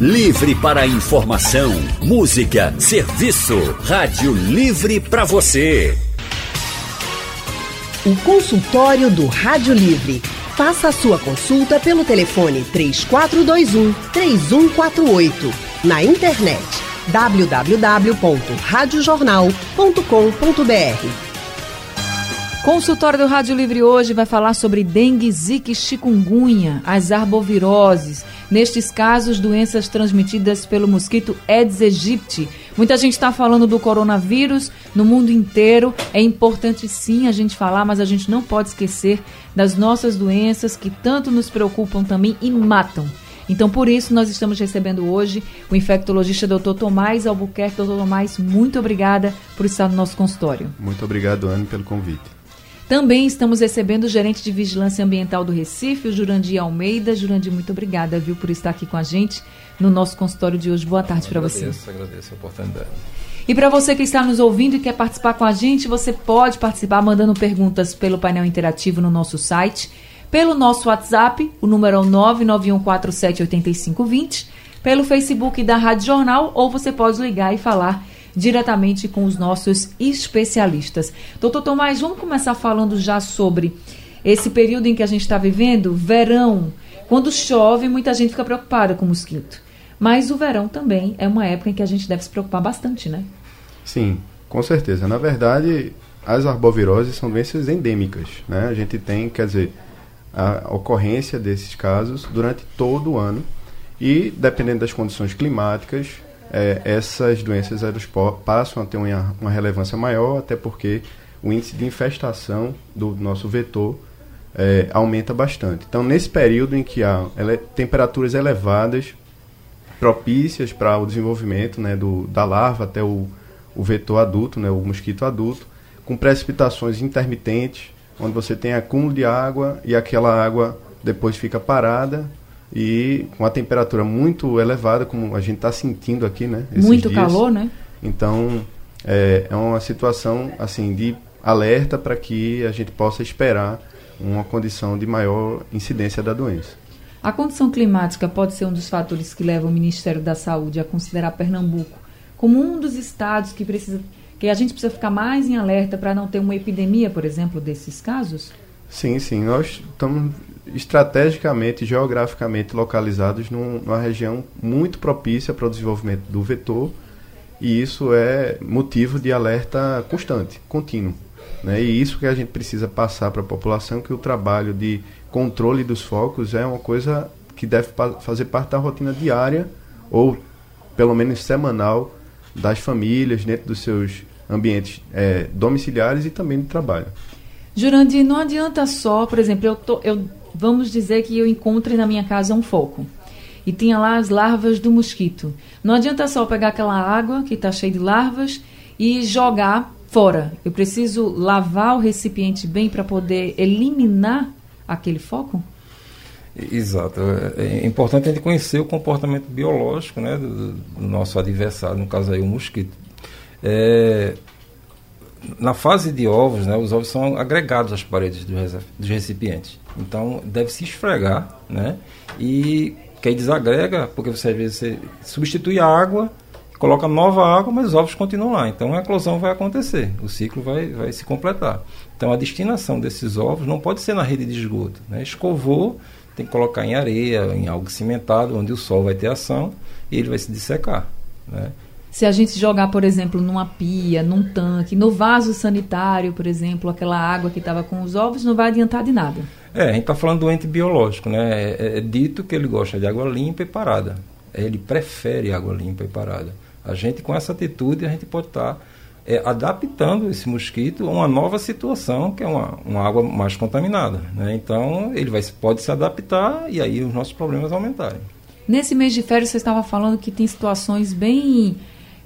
Livre para informação, música, serviço. Rádio Livre para você. O consultório do Rádio Livre. Faça a sua consulta pelo telefone 3421 3148. Na internet www.radiojornal.com.br. Consultório do Rádio Livre hoje vai falar sobre dengue, zika e chikungunya, as arboviroses. Nestes casos, doenças transmitidas pelo mosquito Aedes aegypti. Muita gente está falando do coronavírus no mundo inteiro. É importante sim a gente falar, mas a gente não pode esquecer das nossas doenças que tanto nos preocupam também e matam. Então, por isso, nós estamos recebendo hoje o infectologista Dr. Tomás Albuquerque. Dr. Tomás, muito obrigada por estar no nosso consultório. Muito obrigado, Anne, pelo convite. Também estamos recebendo o gerente de Vigilância Ambiental do Recife, o Jurandir Almeida. Jurandir, muito obrigada, viu, por estar aqui com a gente no nosso consultório de hoje. Boa tarde para você. Agradeço, agradeço a oportunidade. E para você que está nos ouvindo e quer participar com a gente, você pode participar mandando perguntas pelo painel interativo no nosso site, pelo nosso WhatsApp, o número é 991478520, pelo Facebook da Rádio Jornal, ou você pode ligar e falar diretamente com os nossos especialistas. Doutor Tomás, vamos começar falando já sobre esse período em que a gente está vivendo, verão. Quando chove, muita gente fica preocupada com mosquito. Mas o verão também é uma época em que a gente deve se preocupar bastante, né? Sim, com certeza. Na verdade, as arboviroses são doenças endêmicas, né? A gente tem, quer dizer, a ocorrência desses casos durante todo o ano e, dependendo das condições climáticas, é, essas doenças passam a ter uma, uma, relevância maior, até porque o índice de infestação do nosso vetor é, aumenta bastante. Então, nesse período em que há ele, temperaturas elevadas, propícias para o desenvolvimento né, do, da larva até o, o vetor adulto, né, o mosquito adulto, com precipitações intermitentes, onde você tem acúmulo de água e aquela água depois fica parada e com a temperatura muito elevada, como a gente está sentindo aqui, né? muito dias. calor, né? Então, é, é uma situação, assim, de alerta para que a gente possa esperar uma condição de maior incidência da doença. A condição climática pode ser um dos fatores que leva o Ministério da Saúde a considerar Pernambuco como um dos estados que precisa que a gente precisa ficar mais em alerta para não ter uma epidemia, por exemplo, desses casos? Sim, sim. Nós estamos estrategicamente, geograficamente localizados num, numa região muito propícia para o desenvolvimento do vetor e isso é motivo de alerta constante, contínuo. Né? E isso que a gente precisa passar para a população, que o trabalho de controle dos focos é uma coisa que deve fazer parte da rotina diária ou pelo menos semanal das famílias dentro dos seus ambientes é, domiciliares e também de trabalho. Jurandir, não adianta só, por exemplo, eu, tô, eu vamos dizer que eu encontre na minha casa um foco e tinha lá as larvas do mosquito. Não adianta só pegar aquela água que está cheia de larvas e jogar fora. Eu preciso lavar o recipiente bem para poder eliminar aquele foco? Exato. É, é importante a gente conhecer o comportamento biológico né, do, do nosso adversário, no caso aí o mosquito. É, na fase de ovos, né, os ovos são agregados às paredes dos recipientes. Então, deve se esfregar, né? E que desagrega, porque você às vezes você substitui a água, coloca nova água, mas os ovos continuam lá. Então, a eclosão vai acontecer, o ciclo vai, vai se completar. Então, a destinação desses ovos não pode ser na rede de esgoto. Né? Escovou, tem que colocar em areia, em algo cimentado, onde o sol vai ter ação e ele vai se dissecar. Né? Se a gente jogar, por exemplo, numa pia, num tanque, no vaso sanitário, por exemplo, aquela água que estava com os ovos, não vai adiantar de nada. É, a gente está falando do ente biológico, né? É, é, dito que ele gosta de água limpa e parada. Ele prefere água limpa e parada. A gente, com essa atitude, a gente pode estar tá, é, adaptando esse mosquito a uma nova situação, que é uma, uma água mais contaminada. Né? Então, ele vai, pode se adaptar e aí os nossos problemas aumentarem. Nesse mês de férias, você estava falando que tem situações bem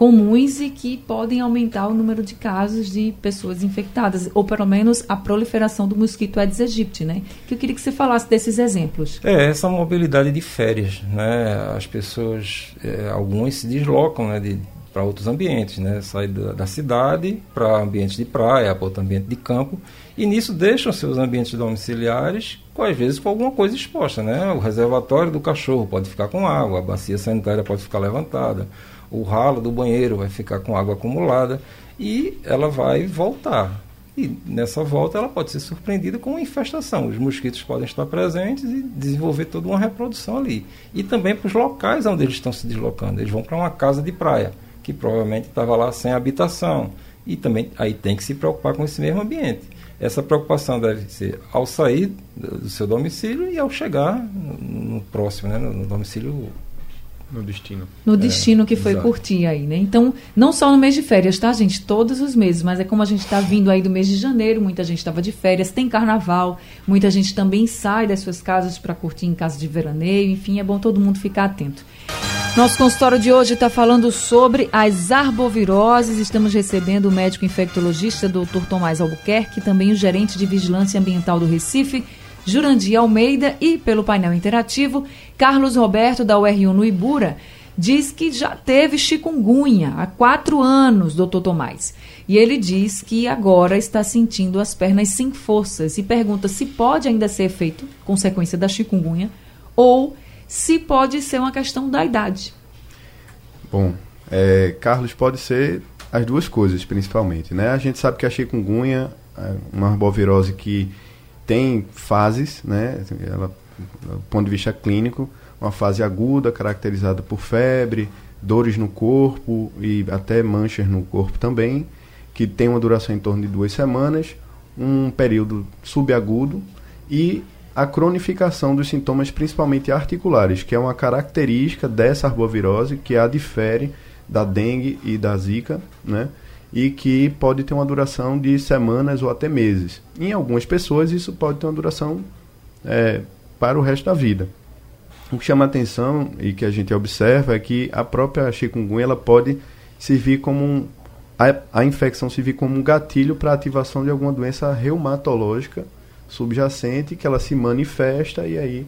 comuns e que podem aumentar o número de casos de pessoas infectadas, ou pelo menos a proliferação do mosquito Aedes aegypti, né? Que eu queria que você falasse desses exemplos. É, essa mobilidade de férias, né? As pessoas, é, algumas se deslocam, né? De para outros ambientes, né? Sai da, da cidade para ambientes de praia, para ambiente de campo, e nisso deixam seus ambientes domiciliares, com, às vezes com alguma coisa exposta, né? O reservatório do cachorro pode ficar com água, a bacia sanitária pode ficar levantada, o ralo do banheiro vai ficar com água acumulada e ela vai voltar. E nessa volta ela pode ser surpreendida com uma infestação. Os mosquitos podem estar presentes e desenvolver toda uma reprodução ali. E também para os locais onde eles estão se deslocando. Eles vão para uma casa de praia que provavelmente estava lá sem habitação. E também aí tem que se preocupar com esse mesmo ambiente. Essa preocupação deve ser ao sair do seu domicílio e ao chegar no, próximo, né, no domicílio no destino. No é, destino que foi exato. curtir aí, né? Então, não só no mês de férias, tá, gente? Todos os meses, mas é como a gente está vindo aí do mês de janeiro, muita gente estava de férias, tem carnaval, muita gente também sai das suas casas para curtir em casa de veraneio, enfim, é bom todo mundo ficar atento. Nosso consultório de hoje está falando sobre as arboviroses. Estamos recebendo o médico infectologista Dr. Tomás Albuquerque, também o gerente de vigilância ambiental do Recife, Jurandir Almeida, e pelo painel interativo, Carlos Roberto, da URU no Ibura, diz que já teve chikungunya há quatro anos, doutor Tomás. E ele diz que agora está sentindo as pernas sem forças e pergunta se pode ainda ser feito consequência da chikungunya ou se pode ser uma questão da idade. Bom, é, Carlos, pode ser as duas coisas, principalmente. Né? A gente sabe que a chikungunya é uma arbovirose que tem fases, né? Ela, do ponto de vista clínico, uma fase aguda, caracterizada por febre, dores no corpo e até manchas no corpo também, que tem uma duração em torno de duas semanas, um período subagudo e a cronificação dos sintomas, principalmente articulares, que é uma característica dessa arbovirose que a difere da dengue e da zika, né? E que pode ter uma duração de semanas ou até meses. Em algumas pessoas, isso pode ter uma duração é, para o resto da vida. O que chama atenção e que a gente observa é que a própria chikungunya ela pode servir como um, a, a infecção servir como um gatilho para a ativação de alguma doença reumatológica subjacente que ela se manifesta e aí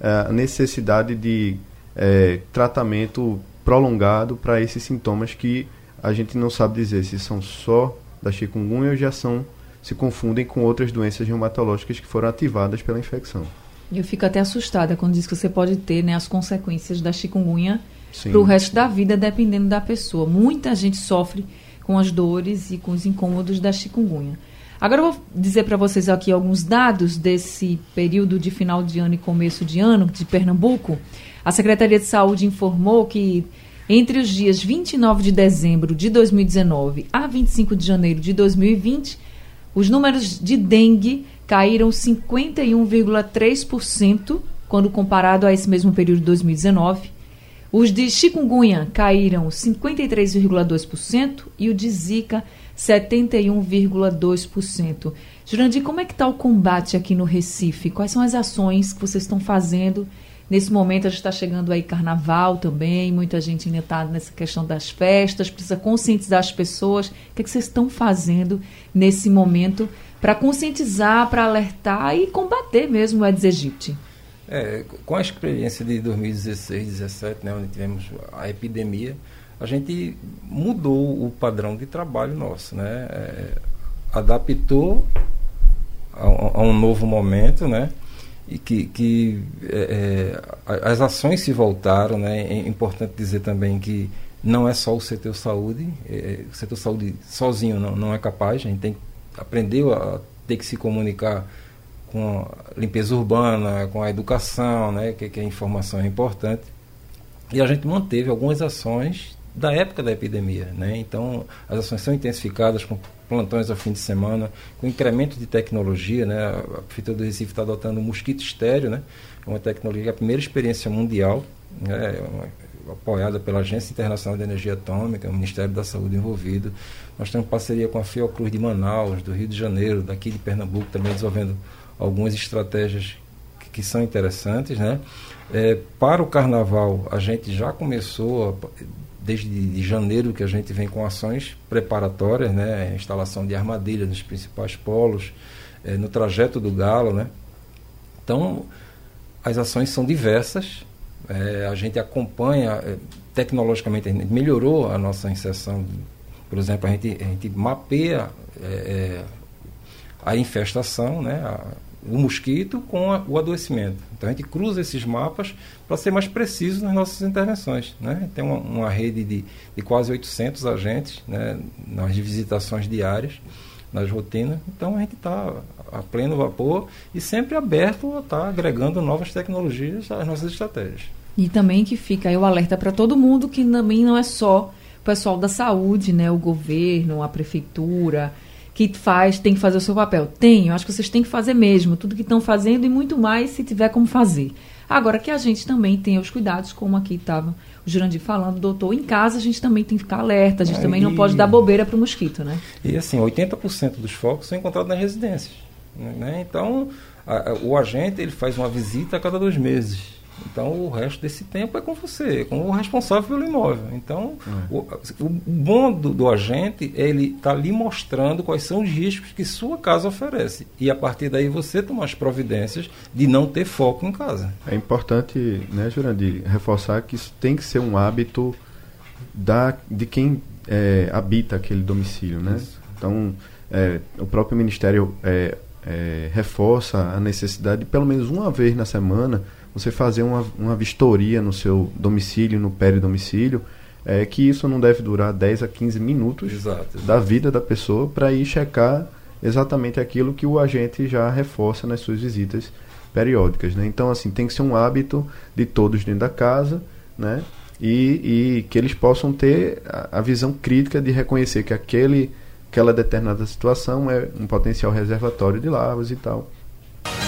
é, a necessidade de é, tratamento prolongado para esses sintomas que a gente não sabe dizer se são só da chikungunya ou já são se confundem com outras doenças reumatológicas que foram ativadas pela infecção. Eu fico até assustada quando diz que você pode ter né, as consequências da chikungunya para o resto da vida, dependendo da pessoa. Muita gente sofre com as dores e com os incômodos da chikungunya. Agora eu vou dizer para vocês aqui alguns dados desse período de final de ano e começo de ano de Pernambuco. A Secretaria de Saúde informou que entre os dias 29 de dezembro de 2019 a 25 de janeiro de 2020, os números de dengue caíram 51,3% quando comparado a esse mesmo período de 2019. Os de chikungunya caíram 53,2% e o de zika 71,2%. Jurandir, como é que está o combate aqui no Recife? Quais são as ações que vocês estão fazendo? Nesse momento a gente está chegando aí carnaval também, muita gente ainda está nessa questão das festas, precisa conscientizar as pessoas. O que, é que vocês estão fazendo nesse momento para conscientizar, para alertar e combater mesmo o Aedes aegypti? É, com a experiência de 2016, 2017, né, onde tivemos a epidemia, a gente mudou o padrão de trabalho nosso, né? É, adaptou a, a, um novo momento, né? E que, que é, é as ações se voltaram, né? É importante dizer também que não é só o setor saúde, é, o setor saúde sozinho não, não é capaz, a gente tem que aprender a ter que se comunicar com a limpeza urbana, com a educação, né? Que, que a informação é importante. E a gente manteve algumas ações da época da epidemia. Né? Então, as ações são intensificadas com plantões ao fim de semana, com incremento de tecnologia. Né? A Prefeitura do Recife está adotando o mosquito estéreo, né? uma tecnologia, a primeira experiência mundial, né? apoiada pela Agência Internacional de Energia Atômica, o Ministério da Saúde envolvido. Nós temos parceria com a Fiocruz de Manaus, do Rio de Janeiro, daqui de Pernambuco, também desenvolvendo algumas estratégias que, que são interessantes. Né? É, para o carnaval, a gente já começou a desde de janeiro que a gente vem com ações preparatórias, né, instalação de armadilha nos principais polos, é, no trajeto do galo, né. Então, as ações são diversas, É, a gente acompanha, é, tecnologicamente, a gente melhorou a nossa inserção. Por exemplo, a gente, a gente mapeia a infestação, né, a, o mosquito com a, o adoecimento. Então a gente cruza esses mapas para ser mais preciso nas nossas intervenções. Né? Tem uma, uma rede de, de, quase 800 agentes né, nas visitações diárias, nas rotinas. Então a gente está a pleno vapor e sempre aberto a estar tá agregando novas tecnologias às nossas estratégias. E também que fica aí o alerta para todo mundo que também não é só o pessoal da saúde, né, o governo, a prefeitura, que faz, tem que fazer o seu papel. Tem, eu acho que vocês têm que fazer mesmo, tudo que estão fazendo e muito mais se tiver como fazer. Agora que a gente também tenha os cuidados, como aqui estava o Jurandir falando, doutor, em casa a gente também tem que ficar alerta, a gente também não pode dar bobeira para o mosquito, né? E assim, 80% dos focos são encontrados nas residências. Né? Então, a, a, o agente ele faz uma visita a cada dois meses. Então o resto desse tempo é com você, com o responsável pelo imóvel. Então é. o, o, bom do, do agente é ele está lhe mostrando quais são os riscos que sua casa oferece. E a partir daí você toma as providências de não ter foco em casa. É importante, né, Jurandir, reforçar que isso tem que ser um hábito da, de quem é, habita aquele domicílio. Né? Então é, o próprio Ministério é, é, reforça a necessidade de pelo menos uma vez na semana você fazer uma, uma vistoria no seu domicílio, no peridomicílio, é que isso não deve durar 10 a 15 minutos exato, exato. da vida da pessoa para ir checar exatamente aquilo que o agente já reforça nas suas visitas periódicas. Né? Então, assim, tem que ser um hábito de todos dentro da casa, né? E, e que eles possam ter a, a visão crítica de reconhecer que aquele, aquela determinada situação é um potencial reservatório de larvas e tal.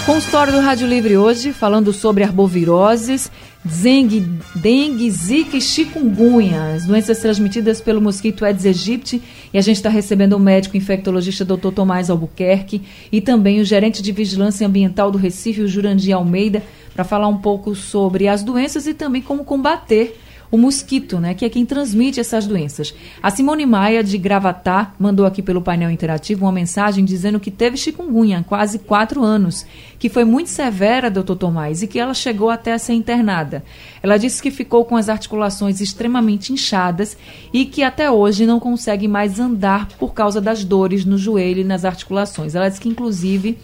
Consultório do Rádio Livre hoje, falando sobre arboviroses, dengue, dengue, zika e chikungunya, as doenças transmitidas pelo mosquito Aedes aegypti. E a gente está recebendo o médico infectologista Dr. Tomás Albuquerque e também o gerente de vigilância ambiental do Recife, o Jurandir Almeida, para falar um pouco sobre as doenças e também como combater o mosquito, né, que é quem transmite essas doenças. A Simone Maia, de Gravatá, mandou aqui pelo painel interativo uma mensagem dizendo que teve chikungunya há quase quatro anos, que foi muito severa, doutor Tomás, e que ela chegou até a ser internada. Ela disse que ficou com as articulações extremamente inchadas e que até hoje não consegue mais andar por causa das dores no joelho e nas articulações. Ela disse que, inclusive,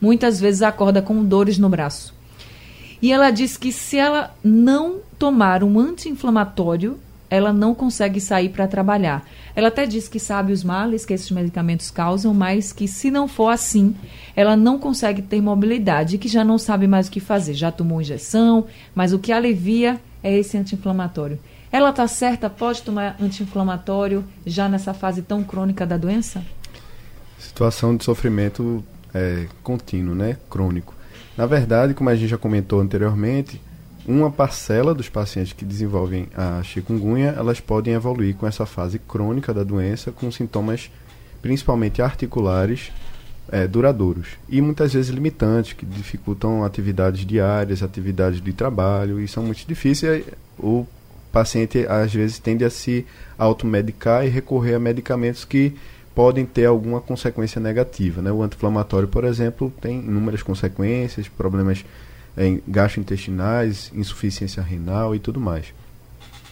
muitas vezes acorda com dores no braço. E ela diz que se ela não tomar um anti-inflamatório, ela não consegue sair para trabalhar. Ela até diz que sabe os males que esses medicamentos causam, mas que se não for assim, ela não consegue ter mobilidade que já não sabe mais o que fazer. Já tomou injeção, mas o que alivia é esse anti-inflamatório. Ela está certa? Pode tomar anti-inflamatório já nessa fase tão crônica da doença? Situação de sofrimento é, contínuo, né? Crônico. Na verdade, como a gente já comentou anteriormente, uma parcela dos pacientes que desenvolvem a chikungunya, elas podem evoluir com essa fase crônica da doença, com sintomas principalmente articulares é, duradouros e muitas vezes limitantes, que dificultam atividades diárias, atividades de trabalho e são muito difíceis. O paciente às vezes tende a se automedicar e recorrer a medicamentos que podem ter alguma consequência negativa. Né? O anti-inflamatório, por exemplo, tem inúmeras consequências, problemas em gastrointestinais, insuficiência renal e tudo mais.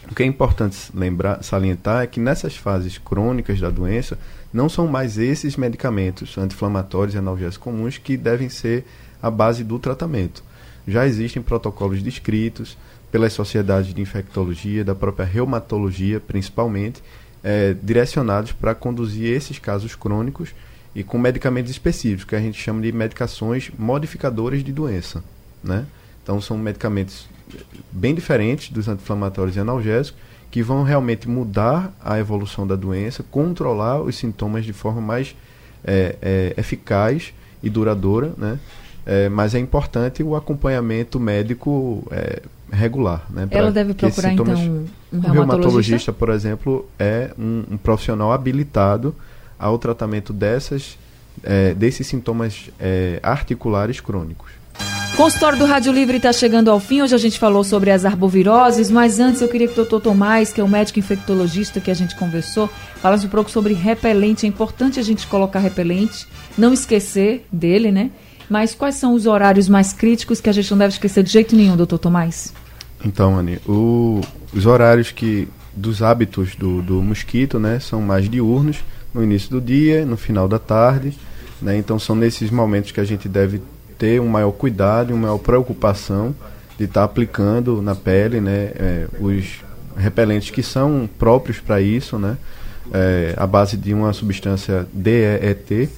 O que é importante lembrar, salientar é que nessas fases crônicas da doença, não são mais esses medicamentos anti-inflamatórios e analgésicos comuns que devem ser a base do tratamento. Já existem protocolos descritos pelas sociedades de infectologia, da própria reumatologia, principalmente, é, direcionados para conduzir esses casos crônicos e com medicamentos específicos, que a gente chama de medicações modificadoras de doença. Né? Então, são medicamentos bem diferentes dos anti-inflamatórios e analgésicos, que vão realmente mudar a evolução da doença, controlar os sintomas de forma mais é, é, eficaz e duradoura, né? É, mas é importante o acompanhamento médico é, regular. Né, Ela deve procurar, então, um reumatologista? Um reumatologista, por exemplo, é um, um, profissional habilitado ao tratamento dessas, é, desses sintomas é, articulares crônicos. Consultório do Rádio Livre está chegando ao fim. Hoje a gente falou sobre as arboviroses, mas antes eu queria que o doutor Tomás, que é o médico infectologista que a gente conversou, falasse um pouco sobre repelente. É importante a gente colocar repelente, não esquecer dele, né? Mas quais são os horários mais críticos que a gente não deve esquecer de jeito nenhum, doutor Tomás? Então, Anny, o, os horários que dos hábitos do, do mosquito, né, são mais diurnos, no início do dia, no final da tarde, né, então são nesses momentos que a gente deve ter um maior cuidado uma maior preocupação de estar tá aplicando na pele, né, é, os repelentes que são próprios para isso, né, é, base de uma substância DEET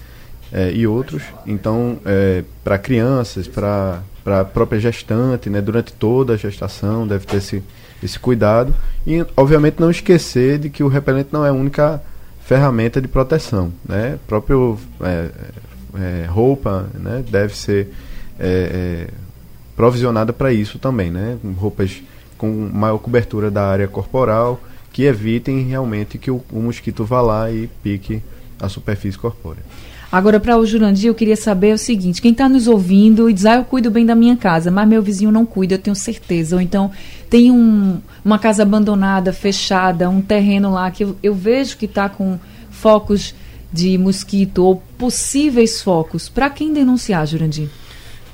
é, e outros. Então, é, para crianças, para a própria gestante, né, durante toda a gestação, deve ter esse, esse cuidado. E, obviamente, não esquecer de que o repelente não é a única ferramenta de proteção. Né? próprio é, é, roupa né, deve ser é, provisionada para isso também. Né? Roupas com maior cobertura da área corporal que evitem realmente que o, o mosquito vá lá e pique a superfície corpórea. Agora, para o Jurandir, eu queria saber o seguinte: quem está nos ouvindo e diz, ah, eu cuido bem da minha casa, mas meu vizinho não cuida, eu tenho certeza. Ou então tem um, uma casa abandonada, fechada, um terreno lá que eu, eu vejo que está com focos de mosquito ou possíveis focos. Para quem denunciar, Jurandir?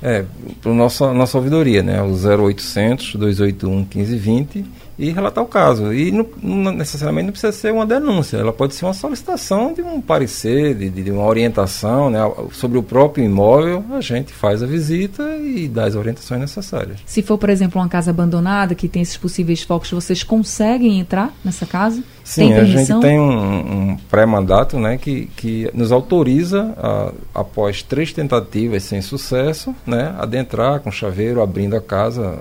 É, para nossa nossa ouvidoria, né? O 0800 281 1520 e relatar o caso. E não, não, necessariamente não precisa ser uma denúncia, ela pode ser uma solicitação de um parecer, de, de, uma orientação né, sobre o próprio imóvel. A gente faz a visita e dá as orientações necessárias. Se for, por exemplo, uma casa abandonada que tem esses possíveis focos, vocês conseguem entrar nessa casa? Sim, a gente tem um, um pré-mandato né, que, que nos autoriza, a, após três tentativas sem sucesso, né, adentrar com chaveiro, abrindo a casa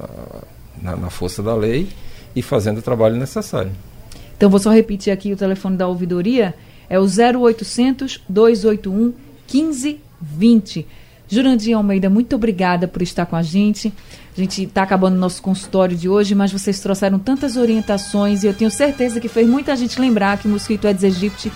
na, na força da lei e fazendo o trabalho necessário. Então vou só repetir aqui o telefone da ouvidoria, é o 0800 281 1520. Jurandir Almeida, muito obrigada por estar com a gente. A gente está acabando o nosso consultório de hoje, mas vocês trouxeram tantas orientações e eu tenho certeza que fez muita gente lembrar que o mosquito Aedes aegypti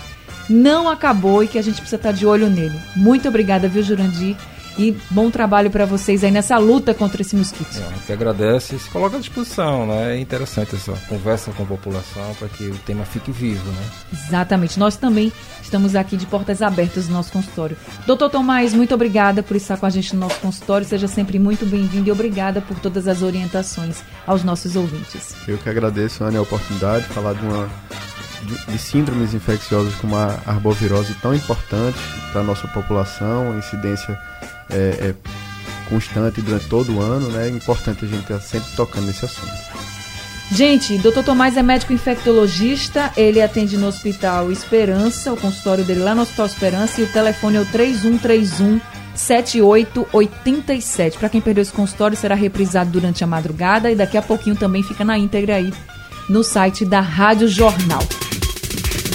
não acabou e que a gente precisa estar de olho nele. Muito obrigada, viu, Jurandir? E bom trabalho para vocês aí nessa luta contra esse mosquito. É, a gente agradece e se coloca à disposição, né? É interessante essa conversa com a população para que o tema fique vivo, né? Exatamente. Nós também estamos aqui de portas abertas no nosso consultório. Doutor Tomás, muito obrigada por estar com a gente no nosso consultório. Seja sempre muito bem-vindo e obrigada por todas as orientações aos nossos ouvintes. Eu que agradeço, Ana, a oportunidade de falar de uma de síndromes infecciosas como a arbovirose tão importante para a nossa população, incidência é, é constante durante todo o ano, né? É importante a gente estar sempre tocando nesse assunto. Gente, Dr. Tomás é médico infectologista, ele atende no Hospital Esperança, o consultório dele lá no Hospital Esperança, e o telefone é o 3131 7887. Para quem perdeu esse consultório, será reprisado durante a madrugada e daqui a pouquinho também fica na íntegra aí no site da Rádio Jornal.